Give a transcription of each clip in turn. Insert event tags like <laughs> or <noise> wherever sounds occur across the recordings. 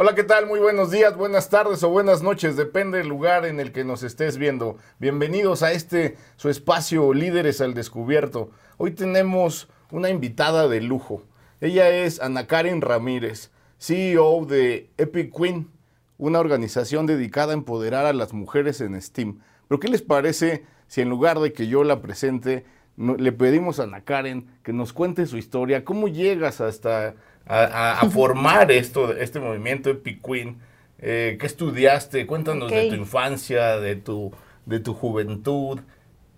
Hola, ¿qué tal? Muy buenos días, buenas tardes o buenas noches, depende del lugar en el que nos estés viendo. Bienvenidos a este su espacio Líderes al Descubierto. Hoy tenemos una invitada de lujo. Ella es Ana Karen Ramírez, CEO de Epic Queen, una organización dedicada a empoderar a las mujeres en STEAM. Pero ¿qué les parece si en lugar de que yo la presente, le pedimos a Ana Karen que nos cuente su historia, cómo llegas hasta a, <laughs> formar esto, este movimiento Epic Queen. Eh, ¿Qué estudiaste? Cuéntanos de tu infancia, de tu, de tu juventud.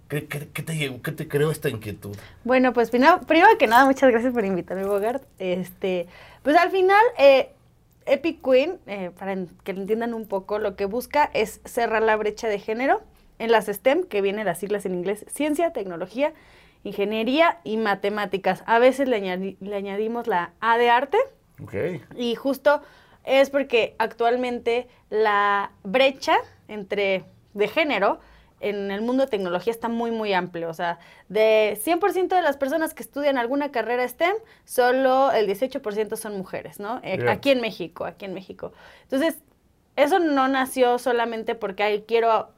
¿Qué, qué, te, ¿Qué, te, creó esta inquietud? Bueno, pues primero, primero, que nada, muchas gracias por invitarme, Bogart. Este, pues al final, eh, Epic Queen, eh, para que lo entiendan un poco, lo que busca es cerrar la brecha de género en las STEM, que vienen las siglas en inglés, ciencia, tecnología ingeniería y matemáticas. A veces le, añadimos la A de arte. Okay. Y justo es porque actualmente la brecha entre de género en el mundo de tecnología está muy, muy amplio. O sea, de 100% de las personas que estudian alguna carrera STEM, solo el 18% son mujeres, ¿no? Eh, aquí en México, aquí en México. Entonces, eso no nació solamente porque quiero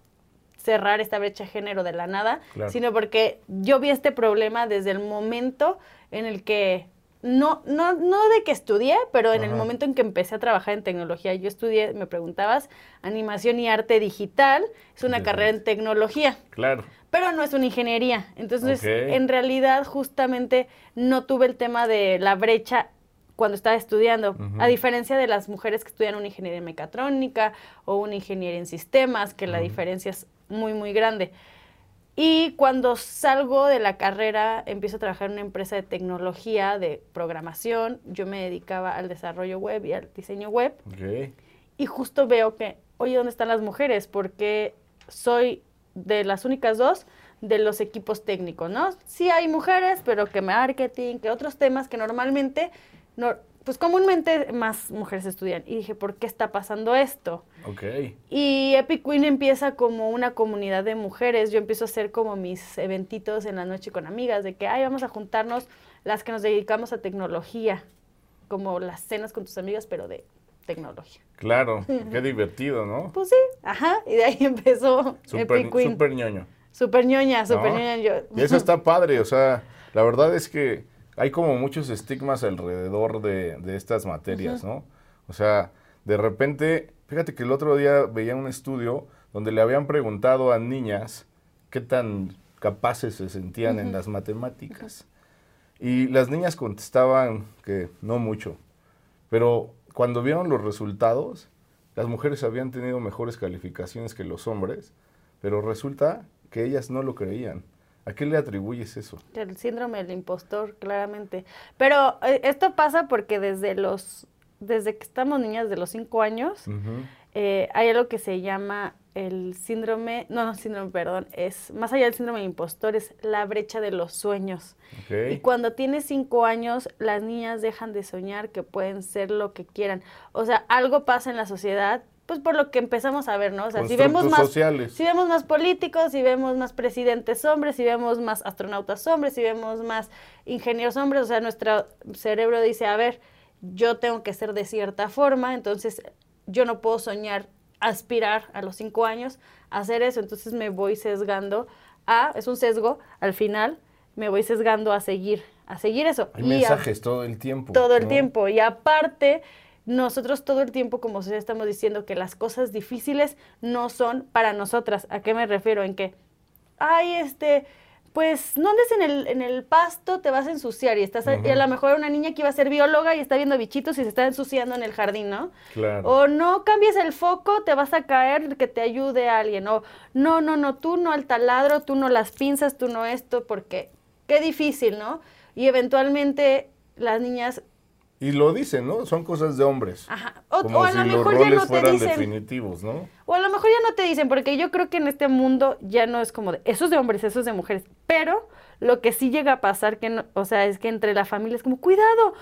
cerrar esta brecha de género de la nada, sino porque yo vi este problema desde el momento en el que no, no, no de que estudié, pero en el momento en que empecé a trabajar en tecnología. Yo estudié, me preguntabas, animación y arte digital, es una carrera en tecnología. Claro. Pero no es una ingeniería. Entonces, en realidad, justamente no tuve el tema de la brecha cuando estaba estudiando, a diferencia de las mujeres que estudian una ingeniería en mecatrónica o una ingeniería en sistemas, que la diferencia es muy, muy grande. Y cuando salgo de la carrera, empiezo a trabajar en una empresa de tecnología, de programación. Yo me dedicaba al desarrollo web y al diseño web. Y justo veo que, oye, ¿dónde están las mujeres? Porque soy de las únicas dos de los equipos técnicos, ¿no? Sí hay mujeres, pero que marketing, que otros temas que normalmente no, pues comúnmente más mujeres estudian. Y dije, ¿por qué está pasando esto? Ok. Y Epic Queen empieza como una comunidad de mujeres. Yo empiezo a hacer como mis eventitos en la noche con amigas, de que, ay, vamos a juntarnos las que nos dedicamos a tecnología, como las cenas con tus amigas, pero de tecnología. Claro, <laughs> qué divertido, ¿no? Pues sí, ajá, y de ahí <laughs> empezó Epic Queen. Súper ñoño. Súper ñoña, súper ñoña. Yo. Y eso está <laughs> padre, o sea, la verdad es que hay como muchos estigmas alrededor de, estas materias, ¿no? O sea, de repente, fíjate que el otro día veía un estudio donde le habían preguntado a niñas qué tan capaces se sentían en las matemáticas. Y las niñas contestaban que no mucho. Pero cuando vieron los resultados, las mujeres habían tenido mejores calificaciones que los hombres, pero resulta que ellas no lo creían. ¿A qué le atribuyes eso? El síndrome del impostor, claramente. Pero eh, esto pasa porque desde los, desde que estamos niñas de los cinco años, eh, hay algo que se llama el síndrome, no, no, síndrome, perdón, es más allá del síndrome del impostor, es la brecha de los sueños. Y cuando tienes cinco años, las niñas dejan de soñar que pueden ser lo que quieran. O sea, algo pasa en la sociedad pues por lo que empezamos a ver, ¿no? O sea, si vemos más si vemos más políticos, si vemos más presidentes hombres, si vemos más astronautas hombres, si vemos más ingenieros hombres, o sea, nuestro cerebro dice, a ver, yo tengo que ser de cierta forma, entonces yo no puedo soñar, aspirar a los cinco años a hacer eso, entonces me voy sesgando a, es un sesgo, al final me voy sesgando a seguir, a seguir eso. Hay mensajes todo el tiempo. Todo el tiempo, y aparte nosotros todo el tiempo, como se estamos diciendo que las cosas difíciles no son para nosotras. ¿A qué me refiero? En que, ay, este, pues no andes en el, en el pasto, te vas a ensuciar y estás, y a lo mejor una niña que iba a ser bióloga y está viendo bichitos y se está ensuciando en el jardín, ¿no? Claro. O no cambies el foco, te vas a caer, que te ayude a alguien. O no, no, no, tú no al taladro, tú no las pinzas, tú no esto, porque qué difícil, ¿no? Y eventualmente las niñas y lo dicen, ¿no? Son cosas de hombres. Ajá. O, Como a lo mejor ya no te dicen. definitivos, ¿no? O a lo mejor ya no te dicen, porque yo creo que en este mundo ya no es como de, eso es de hombres, eso es de mujeres. Pero lo que sí llega a pasar, que no, o sea, es que entre la familia es como, cuidado,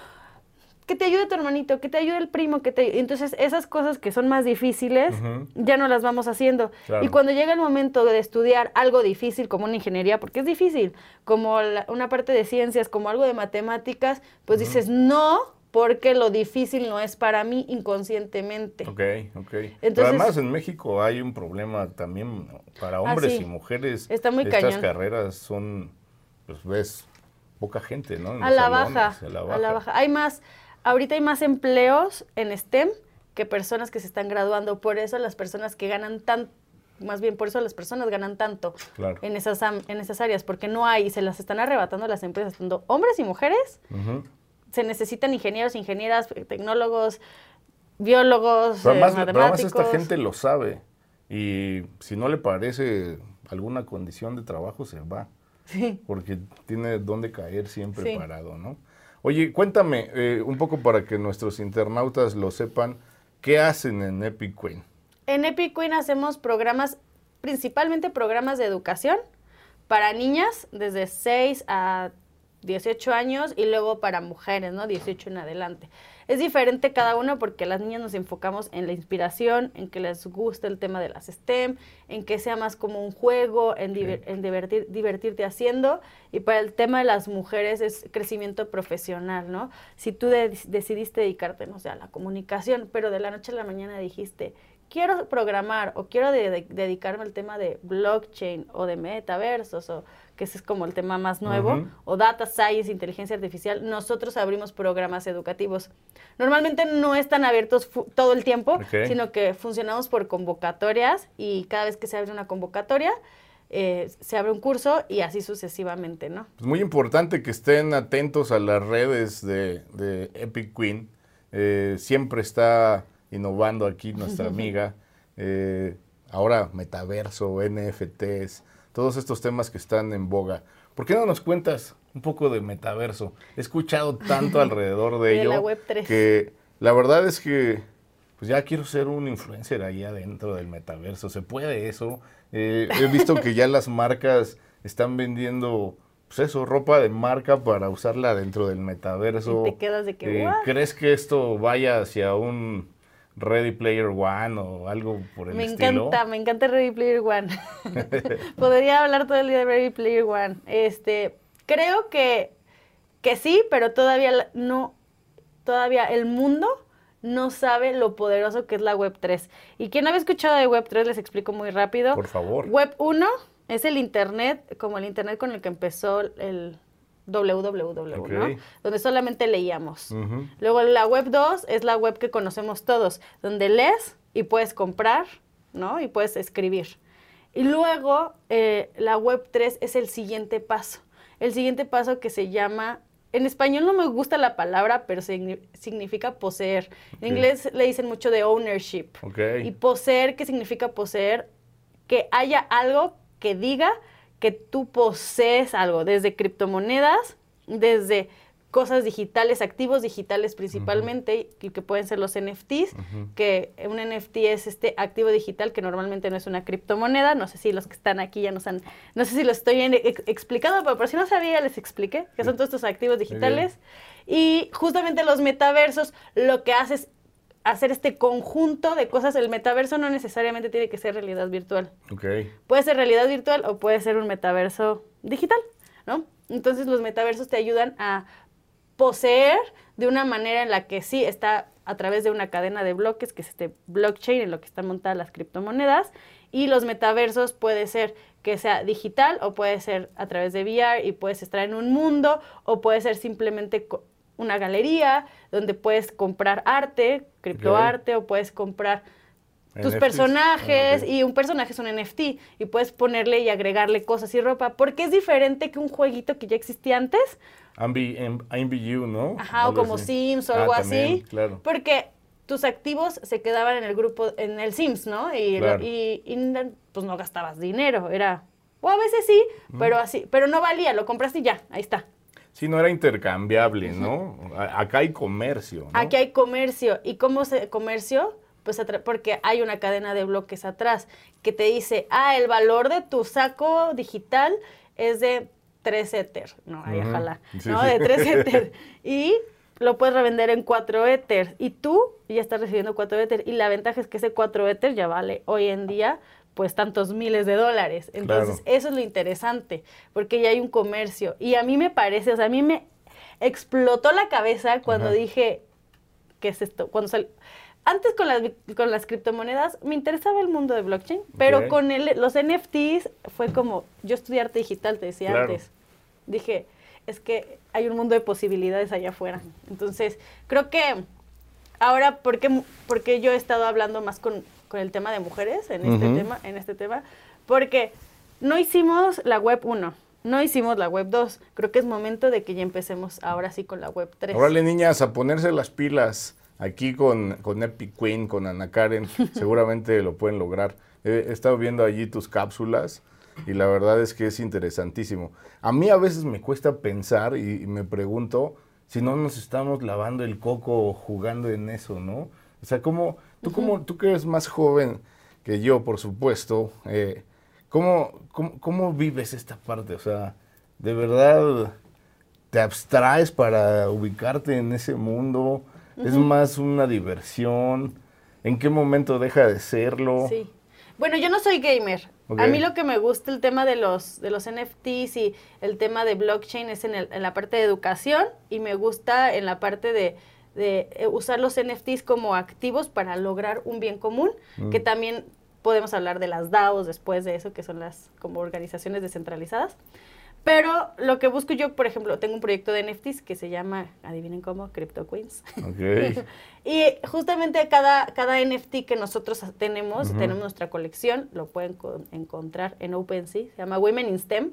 que te ayude tu hermanito, que te ayude el primo, que te... Entonces esas cosas que son más difíciles ya no las vamos haciendo. Y cuando llega el momento de estudiar algo difícil como una ingeniería, porque es difícil, como una parte de ciencias, como algo de matemáticas, pues dices, no, porque lo difícil no es para mí inconscientemente. Ok, ok. Además en México hay un problema también para ah, hombres y mujeres. Está muy Estas carreras son, pues ves, poca gente, ¿no? A la, baja, a la baja. A la baja. Hay más, ahorita hay más empleos en STEM que personas que se están graduando. Por eso las personas que ganan tan, más bien por eso las personas ganan tanto en, esas, en esas áreas, porque no hay, se las están arrebatando las empresas, tanto hombres y mujeres. Se necesitan ingenieros, ingenieras, tecnólogos, biólogos, pero además, matemáticos. Pero esta gente lo sabe y si no le parece alguna condición de trabajo se va. Sí. Porque tiene dónde caer siempre parado, ¿no? Oye, cuéntame eh, un poco para que nuestros internautas lo sepan, ¿qué hacen en Epic Queen? En Epic Queen hacemos programas, principalmente programas de educación para niñas desde 6 a 18 años y luego para mujeres, ¿no? 18 en adelante. Es diferente cada uno porque las niñas nos enfocamos en la inspiración, en que les guste el tema de las STEM, en que sea más como un juego, en, divertir, divertirte haciendo. Y para el tema de las mujeres es crecimiento profesional, ¿no? Si tú decidiste dedicarte, no sé, a la comunicación, pero de la noche a la mañana dijiste, quiero programar o quiero dedicarme al tema de blockchain o de metaversos o que ese es como el tema más nuevo, o data science, inteligencia artificial, nosotros abrimos programas educativos. Normalmente no están abiertos todo el tiempo, sino que funcionamos por convocatorias y cada vez que se abre una convocatoria, eh, se abre un curso y así sucesivamente, ¿no? Es muy importante que estén atentos a las redes de, Epic Queen. Eh, siempre está innovando aquí nuestra <laughs> amiga. Eh, ahora metaverso, NFTs, todos estos temas que están en boga. ¿Por qué no nos cuentas un poco de metaverso? He escuchado tanto <laughs> alrededor de, ello que la verdad es que pues ya quiero ser un influencer ahí adentro del metaverso. ¿Se puede eso? Eh, he visto que ya las marcas están vendiendo pues eso, ropa de marca para usarla dentro del metaverso. te quedas de que, eh, ¿Crees que esto vaya hacia un Ready Player One o algo por el estilo. Me encanta, me encanta Ready Player One. <laughs> <laughs> Podría hablar todo el día de Ready Player One. Este, creo que, que sí, pero todavía no, todavía el mundo no sabe lo poderoso que es la Web 3. Y quien no había escuchado de Web 3 les explico muy rápido. Por favor. Web 1 es el Internet, como el Internet con el que empezó el, www, ¿no? Donde solamente leíamos. Luego la web 2 es la web que conocemos todos, donde lees y puedes comprar, ¿no? Y puedes escribir. Y luego eh, la web 3 es el siguiente paso. El siguiente paso que se llama, en español no me gusta la palabra, pero significa poseer. En inglés le dicen mucho de ownership. Y poseer, ¿qué significa poseer? Que haya algo que diga que tú posees algo, desde criptomonedas, desde cosas digitales, activos digitales principalmente, y que pueden ser los NFTs, que un NFT es este activo digital que normalmente no es una criptomoneda, no sé si los que están aquí ya nos han, no sé si lo estoy explicando, pero por si no sabía les expliqué, que son todos estos activos digitales, y justamente los metaversos lo que hace es hacer este conjunto de cosas. El metaverso no necesariamente tiene que ser realidad virtual. Okay. Puede ser realidad virtual o puede ser un metaverso digital, ¿no? Entonces los metaversos te ayudan a poseer de una manera en la que sí está a través de una cadena de bloques, que es este blockchain en lo que están montadas las criptomonedas, y los metaversos puede ser que sea digital o puede ser a través de VR y puedes estar en un mundo o puede ser simplemente una galería donde puedes comprar arte, criptoarte, o puedes comprar tus personajes ah, y un personaje es un NFT y puedes ponerle y agregarle cosas y ropa, porque es diferente que un jueguito que ya existía antes. MBU, ¿no? Ajá, o como Sims o ah, algo así. Claro. Porque tus activos se quedaban en el grupo, en el Sims, ¿no? Y, pues no gastabas dinero, era, o a veces sí, pero así, pero no valía, lo compraste y ya, ahí está. Sí, no era intercambiable, ¿no? Acá hay comercio. ¿no? Aquí hay comercio. ¿Y cómo se comercio? Pues porque hay una cadena de bloques atrás que te dice, ah, el valor de tu saco digital es de 3 Ether. No, ahí ojalá. no, de 3 Ether. <laughs> Y lo puedes revender en 4 Ether. Y tú ya estás recibiendo 4 Ether. Y la ventaja es que ese 4 Ether ya vale hoy en día pues tantos miles de dólares. Entonces, eso es lo interesante, porque ya hay un comercio. Y a mí me parece, o sea, a mí me... explotó la cabeza cuando dije, ¿qué es esto? Cuando sal... Antes con las, con las criptomonedas me interesaba el mundo de blockchain, pero con el, los NFTs fue como, yo estudié arte digital, te decía antes. Dije, es que hay un mundo de posibilidades allá afuera. Entonces, creo que ahora, ¿por qué, porque yo he estado hablando más con, con el tema de mujeres en este, tema, en este tema? Porque no hicimos la web 1, no hicimos la web 2. Creo que es momento de que ya empecemos ahora sí con la web 3. Órale, niñas, a ponerse las pilas. Aquí con, con Epic Queen, con Ana Karen, <laughs> seguramente lo pueden lograr. He, estado viendo allí tus cápsulas y la verdad es que es interesantísimo. A mí a veces me cuesta pensar y, me pregunto si no nos estamos lavando el coco jugando en eso, ¿no? O sea, ¿cómo, tú, como, tú que eres más joven que yo, por supuesto, eh, ¿cómo, cómo vives esta parte? O sea, ¿de verdad te abstraes para ubicarte en ese mundo? Es más una diversión. ¿En qué momento deja de serlo? Sí. Bueno, yo no soy gamer. A mí lo que me gusta el tema de los, de los NFTs y el tema de blockchain es en, el, en la parte de educación y me gusta en la parte de, de eh, usar los NFTs como activos para lograr un bien común, que mm. también podemos hablar de las DAOs después de eso, que son las como organizaciones descentralizadas. Pero lo que busco yo, por ejemplo, tengo un proyecto de NFTs que se llama, adivinen cómo, Crypto Queens. <laughs> y justamente cada, cada NFT que nosotros tenemos, tenemos nuestra colección, lo pueden encontrar en OpenSea, se llama Women in STEM.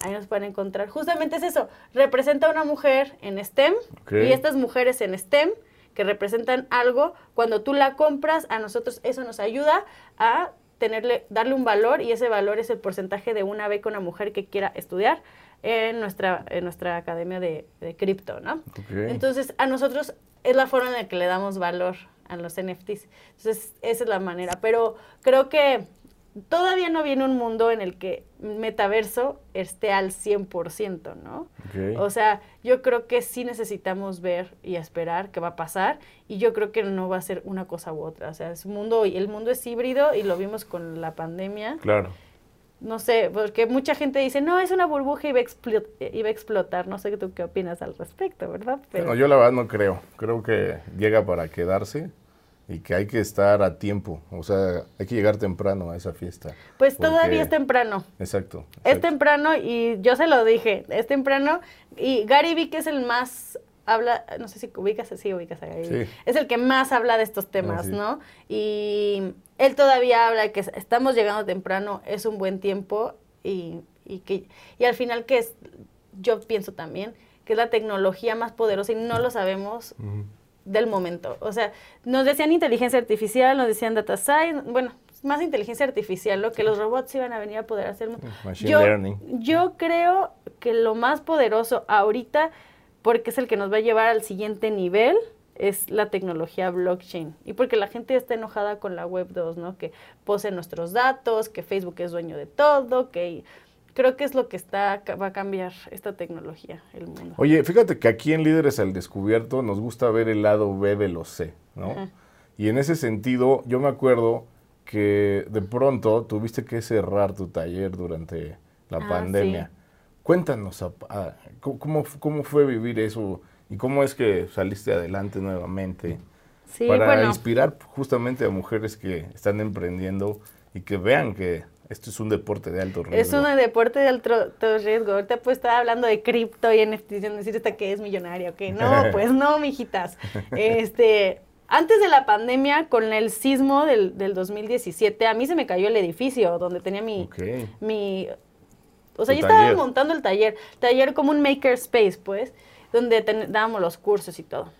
Ahí nos pueden encontrar. Justamente es eso, representa a una mujer en STEM y estas mujeres en STEM que representan algo, cuando tú la compras, a nosotros eso nos ayuda a tenerle, darle un valor y ese valor es el porcentaje de una beca a una mujer que quiera estudiar en nuestra, en nuestra academia de, cripto, ¿no? Entonces, a nosotros es la forma en la que le damos valor a los NFTs. Entonces, esa es la manera. Pero creo que todavía no viene un mundo en el que metaverso esté al 100%, ¿no? O sea, yo creo que sí necesitamos ver y esperar qué va a pasar y yo creo que no va a ser una cosa u otra, o sea, es un mundo el mundo es híbrido y lo vimos con la pandemia. Claro. No sé, porque mucha gente dice, no, es una burbuja y va, a, explotar. No sé tú qué opinas al respecto, ¿verdad? Pero... yo la verdad no creo. Creo que llega para quedarse y que hay que estar a tiempo, o sea, hay que llegar temprano a esa fiesta. Pues todavía es temprano. Exacto, Es temprano y yo se lo dije, es temprano y Gary Vee que es el más habla, no sé si ubicas, sí ubicas a Gary sí. es el que más habla de estos temas, ¿no? Y él todavía habla que estamos llegando temprano, es un buen tiempo y, y que y al final que es, yo pienso también que es la tecnología más poderosa y no lo sabemos del momento. O sea, nos decían inteligencia artificial, nos decían data science, bueno, más inteligencia artificial, lo que los robots iban a venir a poder hacer. Machine yo, learning. Yo creo que lo más poderoso ahorita, porque es el que nos va a llevar al siguiente nivel, es la tecnología blockchain. Y porque la gente está enojada con la web 2, ¿no? Que posee nuestros datos, que Facebook es dueño de todo, que creo que es lo que está va a cambiar esta tecnología, el mundo. Oye, fíjate que aquí en Líderes al Descubierto nos gusta ver el lado B de los C, ¿no? Y en ese sentido, yo me acuerdo que de pronto tuviste que cerrar tu taller durante la ah, pandemia. Cuéntanos, ¿cómo, ¿cómo fue vivir eso y cómo es que saliste adelante nuevamente? Sí, para inspirar justamente a mujeres que están emprendiendo y que vean que esto es un deporte de alto riesgo. Es un deporte de alto riesgo. Ahorita pues estaba hablando de cripto y NFT, decir esta que es millonaria, que no, <laughs> pues no, mijitas. Este, antes de la pandemia, con el sismo del, del 2017, a mí se me cayó el edificio donde tenía mi, mi o sea, yo estaba montando el taller, taller como un maker space, pues, donde dábamos los cursos y todo.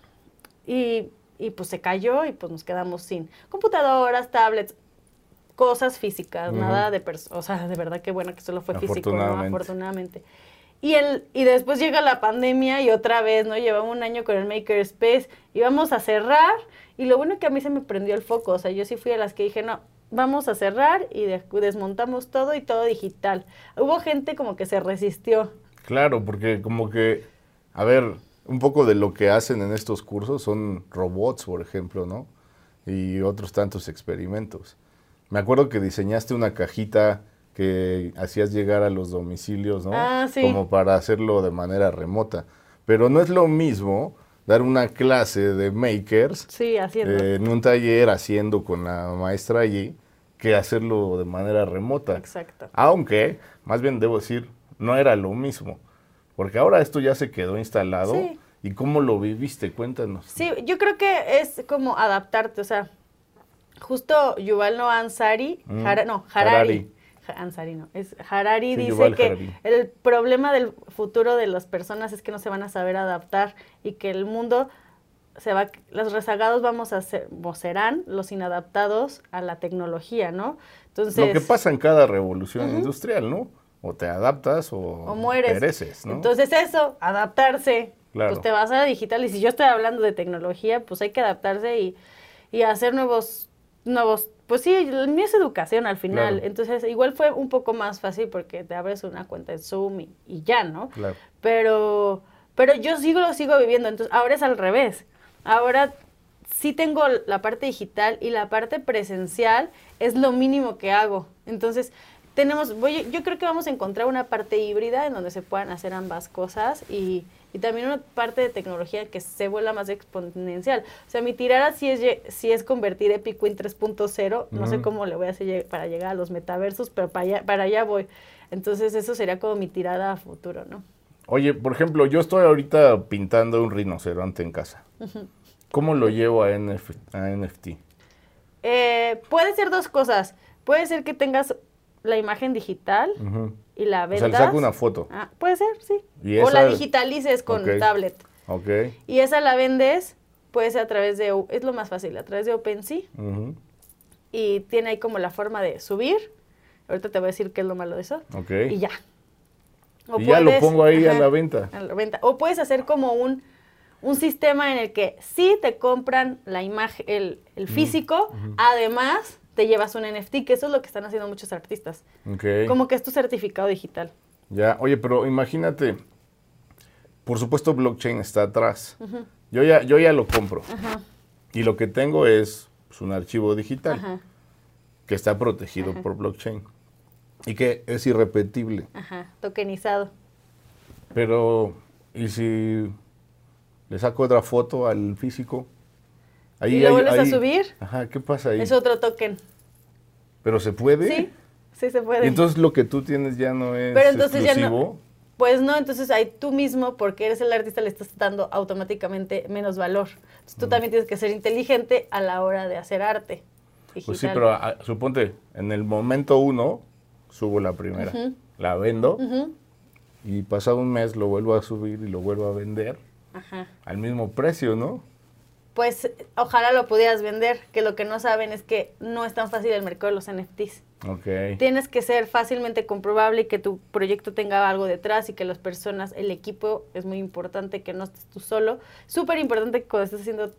Y, y pues se cayó y pues nos quedamos sin computadoras, tablets cosas físicas, nada de o sea, de verdad que bueno que solo fue físico, ¿no? afortunadamente. Y el y después llega la pandemia y otra vez, ¿no? Llevamos un año con el Makerspace, íbamos a cerrar y lo bueno que a mí se me prendió el foco, o sea, yo sí fui a las que dije, "No, vamos a cerrar y desmontamos todo y todo digital." Hubo gente como que se resistió. Claro, porque como que a ver, un poco de lo que hacen en estos cursos son robots, por ejemplo, ¿no? Y otros tantos experimentos. Me acuerdo que diseñaste una cajita que hacías llegar a los domicilios, ¿no? Ah, sí. Como para hacerlo de manera remota. pero no es lo mismo dar una clase de makers Sí, haciendo. eh, en un taller haciendo con la maestra allí que hacerlo de manera remota. Exacto. Aunque, más bien debo decir, no era lo mismo, porque ahora esto ya se quedó instalado. Sí. ¿Y cómo lo viviste? Cuéntanos. Sí, yo creo que es como adaptarte, o sea, justo Yuval Noah Ansari, Mm, no, Harari. Harari. Ansari no, es Harari Sí, dice Yuval que Harari. el problema del futuro de las personas es que no se van a saber adaptar y que el mundo se va, los rezagados vamos a ser, o serán los inadaptados a la tecnología, ¿no? Entonces, Lo que pasa en cada revolución industrial, ¿no? O te adaptas o, o mueres. pereces, ¿no? Entonces eso, adaptarse. Claro. Pues te vas a la digital y si yo estoy hablando de tecnología, pues hay que adaptarse y, y hacer nuevos, nuevos, pues sí, el mío es educación al final. Claro. Entonces igual fue un poco más fácil porque te abres una cuenta de Zoom y, y ya, ¿no? Claro. Pero, pero yo sigo lo sigo viviendo, entonces ahora es al revés. Ahora sí tengo la parte digital y la parte presencial es lo mínimo que hago. Entonces, tenemos, voy, yo creo que vamos a encontrar una parte híbrida en donde se puedan hacer ambas cosas y, y también una parte de tecnología que se vuelva más exponencial. O sea, mi tirada sí es, sí es convertir Epic Win 3.0, no sé cómo le voy a hacer para llegar a los metaversos, pero para allá, para allá voy. Entonces, eso sería como mi tirada a futuro, ¿no? Oye, por ejemplo, yo estoy ahorita pintando un rinoceronte en casa. ¿Cómo lo llevo a, NF a NFT? Eh, puede ser dos cosas. Puede ser que tengas la imagen digital. Y la O sea, vendas. le saco una foto. Ah, puede ser, sí. Y O la digitalices con Ok. tablet. Ok. Y esa la vendes, puede ser a través de, es lo más fácil, a través de OpenSea. Ujú. Y tiene ahí como la forma de subir. Ahorita te voy a decir qué es lo malo de eso. Ok. Y ya. O Y ya lo puedes- pongo ahí a la venta. a la venta. O puedes hacer como un, un sistema en el que sí te compran la imagen, el, el físico, además te llevas un NFT, que eso es lo que están haciendo muchos artistas. Como que es tu certificado digital. Ya, oye, pero imagínate, por supuesto blockchain está atrás. yo, ya, yo ya lo compro. Ajá, Y lo que tengo es pues, un archivo digital que está protegido por blockchain y que es irrepetible. ajá, tokenizado. Pero, ¿y si le saco otra foto al físico? ¿Y lo vuelves a subir? Ajá, ¿qué pasa ahí? Es otro token. ¿Pero se puede? Sí, sí se puede. Y entonces lo que tú tienes ya no es Pero entonces ya no. Pues no, entonces ahí tú mismo, porque eres el artista, le estás dando automáticamente menos valor. Entonces tú también tienes que ser inteligente a la hora de hacer arte. Pues sí, pero ah, suponte, en el momento uno subo la primera, la vendo y pasado un mes lo vuelvo a subir y lo vuelvo a vender Ajá. al mismo precio, ¿no? Pues ojalá lo pudieras vender, que lo que no saben es que no es tan fácil el mercado de los NFTs. Ok. Tienes que ser fácilmente comprobable y que tu proyecto tenga algo detrás y que las personas, el equipo, es muy importante que no estés tú solo. Súper importante que cuando estés haciendo,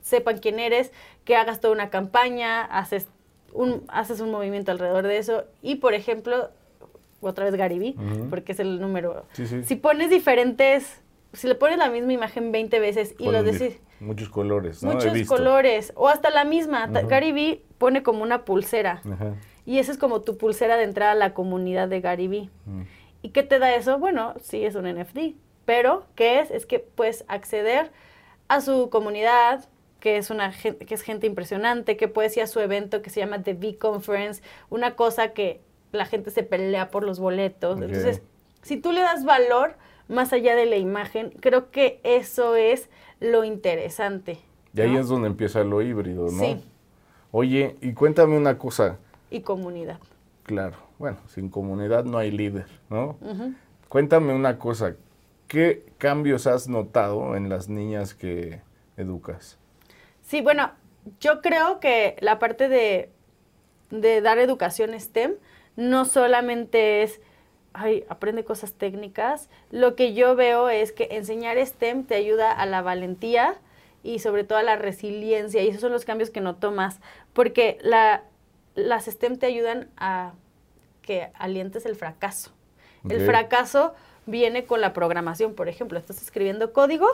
sepan quién eres, que hagas toda una campaña, haces un, haces un movimiento alrededor de eso. Y, por ejemplo, otra vez Gary Vee, Ujú. porque es el número. Sí, sí. Si pones diferentes, si le pones la misma imagen 20 veces y lo decís... Muchos colores, ¿no? He Muchos visto. colores, o hasta la misma. Gary Vee pone como una pulsera. Y esa es como tu pulsera de entrada a la comunidad de Gary Vee. ¿Y qué te da eso? Bueno, sí es un NFT, pero ¿qué es? Es que puedes acceder a su comunidad, que es una gen- que es gente impresionante, que puedes ir a su evento que se llama The V Conference, una cosa que la gente se pelea por los boletos. Entonces, si tú le das valor más allá de la imagen, creo que eso es lo interesante. Y ahí ¿no? es donde empieza lo híbrido, ¿no? Sí. Oye, y cuéntame una cosa. Y comunidad. Claro, bueno, sin comunidad no hay líder, ¿no? Cuéntame una cosa. ¿Qué cambios has notado en las niñas que educas? Sí, bueno, yo creo que la parte de, de dar educación STEM no solamente es, ay, aprende cosas técnicas. Lo que yo veo es que enseñar STEM te ayuda a la valentía y sobre todo a la resiliencia. Y esos son los cambios que noto más. Porque la, las STEM te ayudan a que alientes el fracaso. El fracaso viene con la programación, por ejemplo. Estás escribiendo código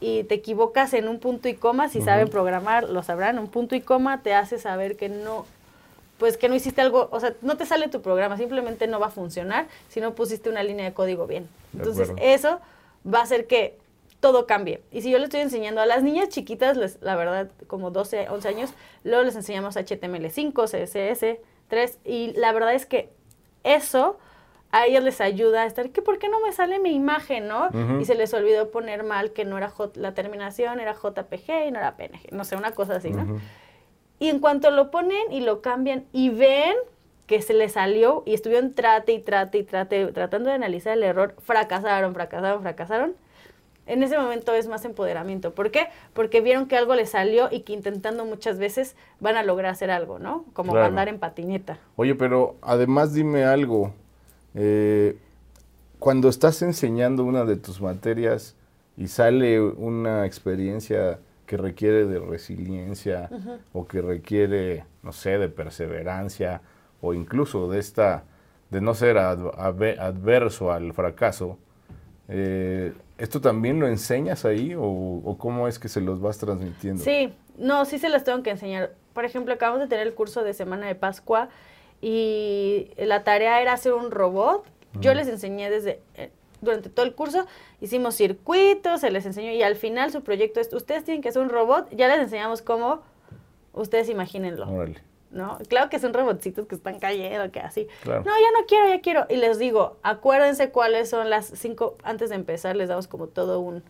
y te equivocas en un punto y coma, si saben programar, lo sabrán, un punto y coma te hace saber que no, pues que no hiciste algo, o sea, no te sale tu programa, simplemente no va a funcionar si no pusiste una línea de código bien. Entonces, eso va a hacer que todo cambie. Y si yo le estoy enseñando a las niñas chiquitas, les, la verdad, como 12, 11 años, luego les enseñamos HTML5, CSS, 3, y la verdad es que eso a ellos les ayuda a estar, que ¿por qué no me sale mi imagen, no? Y se les olvidó poner mal que no era J, la terminación era JPG y no era PNG, no sé, una cosa así, ¿no? Y en cuanto lo ponen y lo cambian y ven que se les salió y estuvieron trate y trate y trate, tratando de analizar el error, fracasaron, fracasaron, fracasaron. En ese momento es más empoderamiento. ¿Por qué? Porque vieron que algo les salió y que intentando muchas veces van a lograr hacer algo, ¿no? Como andar en patineta. Oye, pero además dime algo. Eh, cuando estás enseñando una de tus materias y sale una experiencia que requiere de resiliencia o que requiere, no sé, de perseverancia o incluso de esta, de no ser adverso al fracaso, eh, ¿esto también lo enseñas ahí o, o, cómo es que se los vas transmitiendo? Sí, no, sí se los tengo que enseñar. Por ejemplo, acabamos de tener el curso de Semana de Pascua y la tarea era hacer un robot. Yo les enseñé desde, eh, durante todo el curso, hicimos circuitos, se les enseñó y al final su proyecto es, ustedes tienen que hacer un robot, ya les enseñamos cómo, ustedes imagínenlo. ¿No? Claro que son robotcitos que están cayendo, que así. No, ya no quiero, ya quiero. Y les digo, acuérdense cuáles son las cinco, antes de empezar les damos como todo un,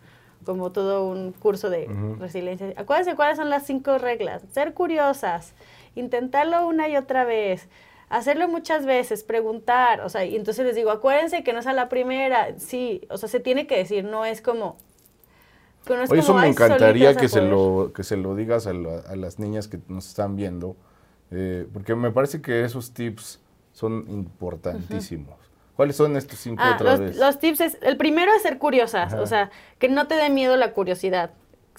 como todo un curso de resiliencia. Acuérdense cuáles son las cinco reglas. Ser curiosas, intentarlo una y otra vez, hacerlo muchas veces, preguntar, o sea, y entonces les digo, acuérdense que no es a la primera, sí, o sea, se tiene que decir, no es como... No es Oye, eso me encantaría que se, lo, que se lo digas a, las niñas que nos están viendo, eh, porque me parece que esos tips son importantísimos. ¿Cuáles son estos cinco ah, otra los, vez? Los tips es, el primero es ser curiosas, o sea, que no te dé miedo la curiosidad.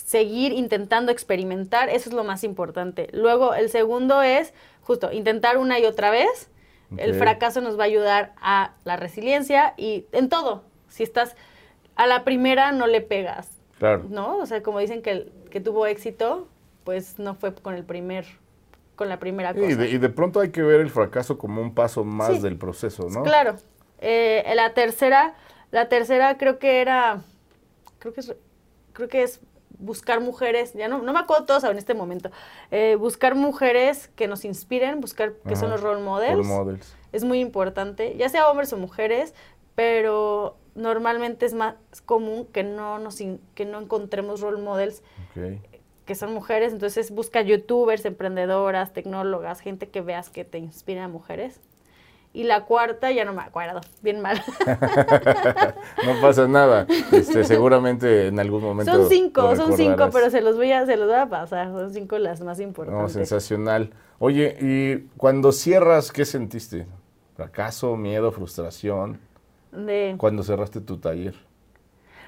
Seguir intentando experimentar, eso es lo más importante. Luego, el segundo es justo, intentar una y otra vez. El fracaso nos va a ayudar a la resiliencia y en todo. Si estás a la primera, no le pegas. Claro. ¿No? O sea, como dicen que, que tuvo éxito, pues no fue con el primer con la primera cosa. Y de, pronto hay que ver el fracaso como un paso más del proceso, ¿no? Claro. Eh, la tercera, la tercera creo que era, creo que es, creo que es buscar mujeres, ya no, no me acuerdo todos en este momento, eh, buscar mujeres que nos inspiren, buscar que son los role models. Es muy importante, ya sea hombres o mujeres, pero normalmente es más común que no, nos que no encontremos role models que son mujeres, entonces busca youtubers, emprendedoras, tecnólogas, gente que veas que te inspira a mujeres. Y la cuarta, ya no me acuerdo, bien mal. <laughs> no pasa nada. Este, seguramente en algún momento. Son cinco, son cinco, pero se los voy a, se los voy a pasar. Son cinco las más importantes. No, sensacional. Oye, y cuando cierras, ¿qué sentiste? ¿Fracaso, miedo, frustración? De. Cuando cerraste tu taller.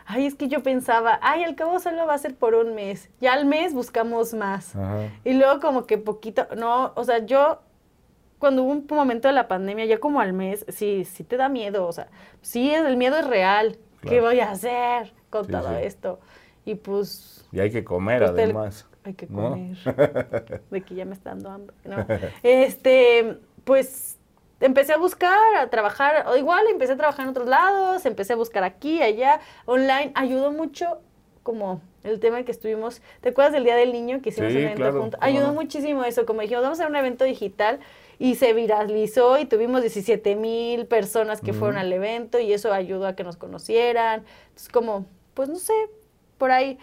Ay, es que yo pensaba, ay, al cabo solo va a ser por un mes. Ya al mes buscamos más. Y luego como que poquito, no, o sea, yo cuando hubo un momento de la pandemia, ya como al mes, sí, sí te da miedo, o sea, sí, el miedo es real. ¿Qué voy a hacer con todo esto? Y pues... Y hay que comer pues, además. hay que comer. <laughs> De que ya me está dando hambre. ¿no? Este, pues empecé a buscar, a trabajar, o igual empecé a trabajar en otros lados, empecé a buscar aquí, allá, online. Ayudó mucho como el tema que estuvimos, ¿te acuerdas del Día del Niño que hicimos un evento juntos? Ayudó muchísimo eso, como dijimos, vamos a hacer un evento digital y se viralizó y tuvimos 17 mil personas que fueron al evento y eso ayudó a que nos conocieran. Entonces, como, pues no sé, por ahí,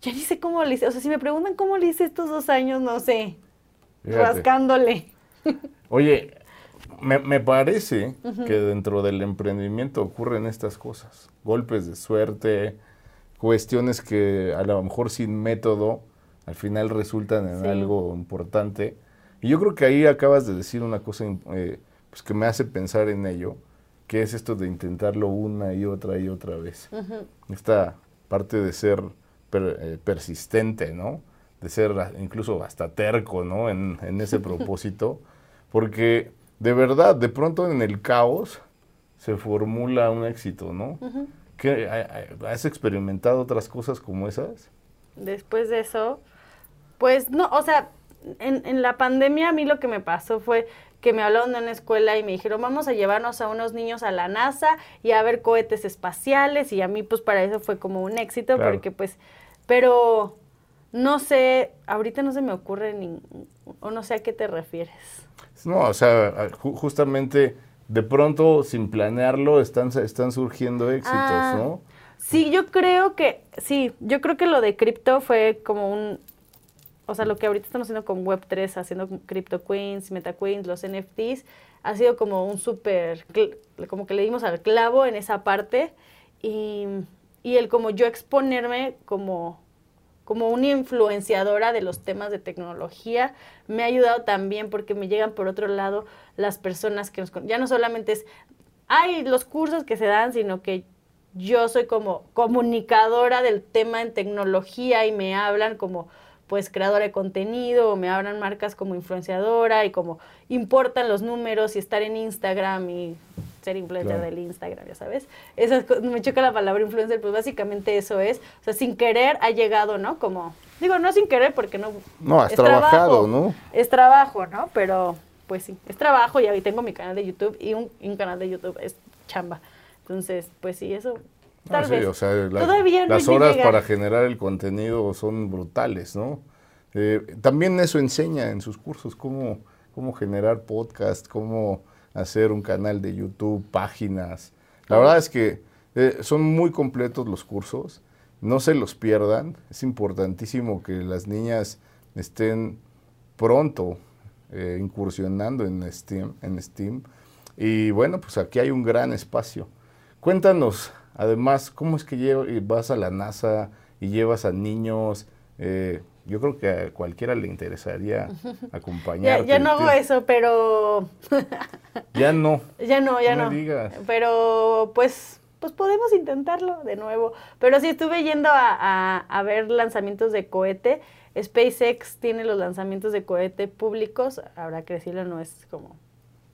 ya ni sé cómo le hice. O sea, si me preguntan cómo le hice estos dos años, no sé, rascándole. <laughs> Oye, me, parece que dentro del emprendimiento ocurren estas cosas, golpes de suerte, cuestiones que a lo mejor sin método al final resultan en algo importante y yo creo que ahí acabas de decir una cosa eh, pues que me hace pensar en ello, que es esto de intentarlo una y otra y otra vez. Esta parte de ser eh, persistente, ¿no? De ser incluso hasta terco, ¿no? En, ese <laughs> propósito, porque de verdad, de pronto en el caos se formula un éxito, ¿no? ¿Has experimentado otras cosas como esas? Después de eso, pues no, o sea, en, en la pandemia a mí lo que me pasó fue que me hablaron de una escuela y me dijeron, vamos a llevarnos a unos niños a la NASA y a ver cohetes espaciales y a mí pues para eso fue como un éxito porque pues, pero no sé, ahorita no se me ocurre ni, o no sé a qué te refieres. No, o sea, justamente de pronto sin planearlo están, están surgiendo éxitos, ah, ¿no? Sí, yo creo que, sí, yo creo que lo de cripto fue como un, o sea, lo que ahorita estamos haciendo con Web3, haciendo Crypto Queens, Meta Queens, los NFTs, ha sido como un súper, como que le dimos al clavo en esa parte y, y el como yo exponerme como, como una influenciadora de los temas de tecnología me ha ayudado también porque me llegan por otro lado las personas que nos, ya no solamente es, hay los cursos que se dan, sino que yo soy como comunicadora del tema en tecnología y me hablan como pues creadora de contenido, o me hablan marcas como influenciadora y como importan los números y estar en Instagram y ser influencer del Instagram, ya sabes. Eso me choca la palabra influencer, pues básicamente eso es. O sea, sin querer ha llegado, ¿no? Como, digo, no sin querer porque no... No, has trabajado, ¿no? Es trabajo, ¿no? Pero, pues sí, es trabajo y ahí tengo mi canal de YouTube y un, un canal de YouTube es chamba. Entonces, pues sí, eso Tal vez. O sea, las horas para generar el contenido son brutales, ¿no? Eh, también eso enseña en sus cursos cómo, cómo generar podcast, cómo hacer un canal de YouTube, páginas. La verdad es que eh, son muy completos los cursos, no se los pierdan. Es importantísimo que las niñas estén pronto eh, incursionando en Steam, en Steam. Y bueno, pues aquí hay un gran espacio. Cuéntanos, Además, ¿cómo es que vas a la NASA y llevas a niños? Eh, yo creo que a cualquiera le interesaría <laughs> acompañarte. ya, no hago eso, pero... <laughs> ya no. Ya no, ya no. Pero pues, pues podemos intentarlo de nuevo. Pero sí estuve yendo a, ver lanzamientos de cohete. SpaceX tiene los lanzamientos de cohete públicos. Habrá que decirlo, no es como...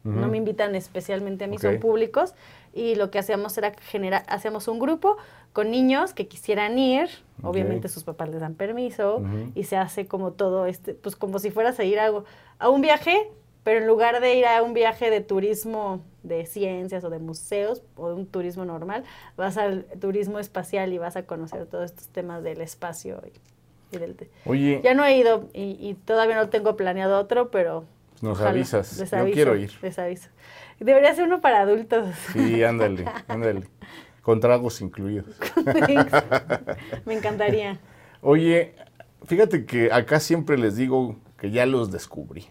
No me invitan especialmente a mí, son públicos y lo que hacíamos era generar, hacíamos un grupo con niños que quisieran ir, obviamente sus papás les dan permiso y se hace como todo este, pues como si fueras a ir a, a un viaje, pero en lugar de ir a un viaje de turismo de ciencias o de museos o de un turismo normal, vas al turismo espacial y vas a conocer todos estos temas del espacio y, del... Oye. Ya no he ido y, todavía no tengo planeado otro, pero... Nos avisas, yo quiero ir. Les aviso. Debería ser uno para adultos. Sí, ándale, <laughs> ándale. Con tragos incluidos. <laughs> Me encantaría. Oye, fíjate que acá siempre les digo que ya los descubrí.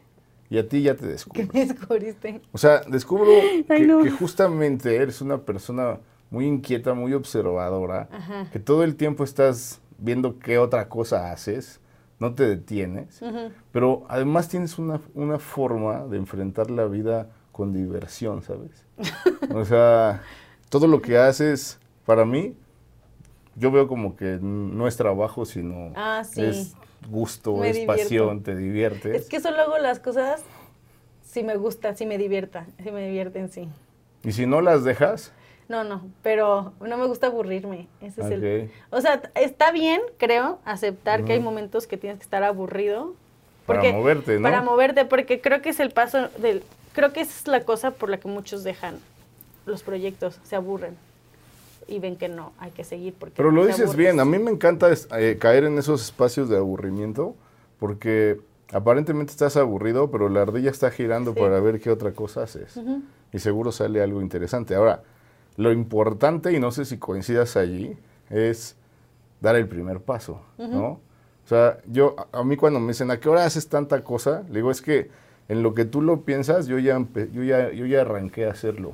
Y a ti ya te descubrí. ¿Qué descubriste? O sea, descubro que, justamente eres una persona muy inquieta, muy observadora, que todo el tiempo estás viendo qué otra cosa haces, no te detienes, pero además tienes una, una forma de enfrentar la vida con diversión, ¿sabes? <laughs> O sea, todo lo que haces, para mí, yo veo como que no es trabajo, sino ah, es gusto, es pasión, te diviertes. Es que solo hago las cosas si me gusta, si me divierta, si me divierten, sí. ¿Y si no las dejas? No, no, pero no me gusta aburrirme. Ese es el, o sea, está bien, creo, aceptar que hay momentos que tienes que estar aburrido. para moverte, ¿no? Para moverte, porque creo que es el paso del, creo que esa es la cosa por la que muchos dejan los proyectos, se aburren y ven que no, hay que seguir. Porque Pero lo dices bien, a mí me encanta eh, caer en esos espacios de aburrimiento porque aparentemente estás aburrido, pero la ardilla está girando para ver qué otra cosa haces. Y seguro sale algo interesante. Ahora, lo importante, y no sé si coincidas allí, es dar el primer paso, ¿no? O sea, yo, a mí cuando me dicen, ¿a qué hora haces tanta cosa? Le digo, es que en lo que tú lo piensas, yo ya, yo ya, yo ya arranqué a hacerlo.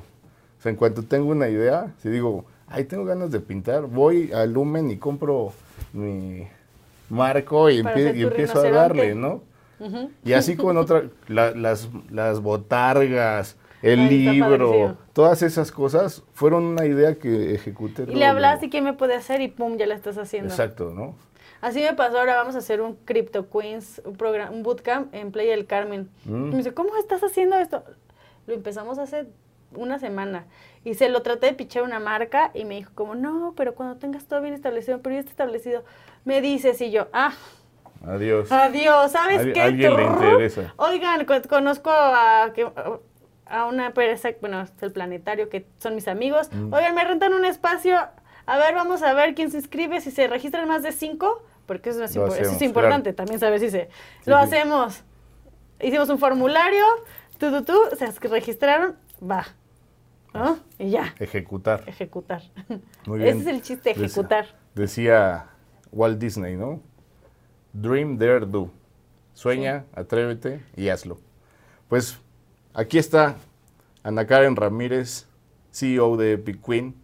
O sea, en cuanto tengo una idea, si digo, ay, tengo ganas de pintar, voy al Lumen y compro mi marco y, empiezo a darle, ¿no? Y así con otras, las, las botargas, el libro, todas esas cosas fueron una idea que ejecuté. Y le hablas y quién me puede hacer y pum, ya la estás haciendo. Exacto, ¿no? Así me pasó, ahora vamos a hacer un Crypto Queens, un, programa, un bootcamp en Playa del Carmen. Y me dice, ¿cómo estás haciendo esto? Lo empezamos hace una semana. Y se lo traté de pichar una marca y me dijo como, no, pero cuando tengas todo bien establecido, pero ya está establecido, me dices y yo, ah, Adiós. Adiós, ¿sabes Al- qué? alguien le interesa. Oigan, co- conozco a, que- a una empresa, bueno, es el planetario, que son mis amigos. Mm. Oigan, me rentan un espacio. A ver, vamos a ver quién se inscribe. Si se registran más de cinco, porque eso es, eso es importante, también saber si se... Sí, lo sí. hacemos. Hicimos un formulario, tú, tú, tú, se registraron, va. ¿No? Y ya, Ejecutar. ejecutar. Muy bien. Ese es el chiste, ejecutar. Decía Walt Disney, ¿no? Dream, dare, do. Sueña, atrévete y hazlo. Pues aquí está Ana Karen Ramírez, CEO de Epic Queen.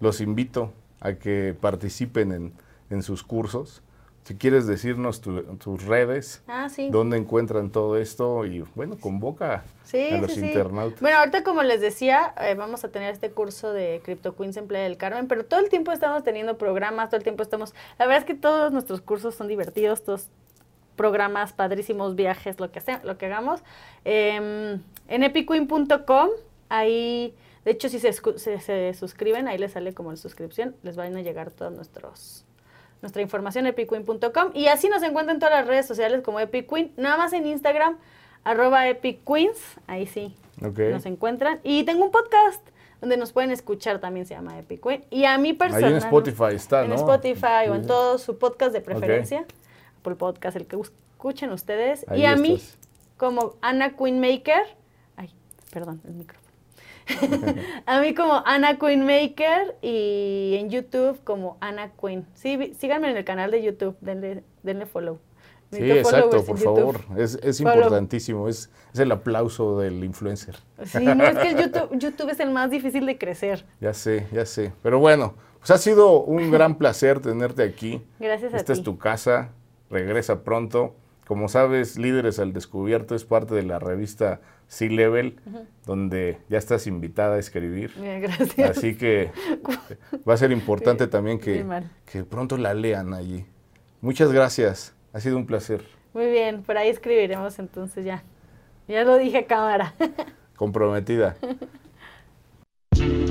Los invito a que participen en, en sus cursos. Si quieres decirnos tu- tus redes, Ah, sí. dónde encuentran todo esto y bueno, convoca Sí, a los sí, internautas. Bueno, ahorita como les decía, eh, vamos a tener este curso de Crypto Queens en Playa del Carmen, pero todo el tiempo estamos teniendo programas, todo el tiempo estamos... La verdad es que todos nuestros cursos son divertidos, todos programas, padrísimos viajes, lo que sea, lo que hagamos. Eh, en epiqueen.com, ahí, de hecho, si se, se- se suscriben, ahí les sale como la suscripción, les van a llegar todos nuestros nuestra información epicqueen.com y así nos encuentran en todas las redes sociales como Epic Queen, nada más en Instagram, arroba Epic Queens, ahí sí nos encuentran. Y tengo un podcast donde nos pueden escuchar, también se llama Epic Queen. Y a mí Ahí personal. en Spotify está, En ¿no? Spotify o en todo su podcast de preferencia, Apple Podcast, el que escuchen ustedes. Ahí y a mí, como Ana Queen Maker, ay, perdón, el micrófono. <laughs> a mí como Ana Queen Maker y en YouTube como Ana Queen. Sí, síganme en el canal de YouTube, denle, denle follow. Sí, exacto, por favor. Es, es importantísimo. Es, es el aplauso del influencer. Sí, no es que YouTube, <laughs> YouTube es el más difícil de crecer. Ya sé, ya sé. Pero bueno, pues ha sido un gran placer tenerte aquí. Gracias a Esta ti. es tu casa. Regresa pronto. Como sabes, Líderes al Descubierto es parte de la revista Sea Level, donde ya estás invitada a escribir. Bien, gracias. Así que va a ser importante también que, que pronto la lean allí. Muchas gracias. Ha sido un placer. Muy bien, por ahí escribiremos entonces ya. Ya lo dije cámara. Comprometida. <laughs>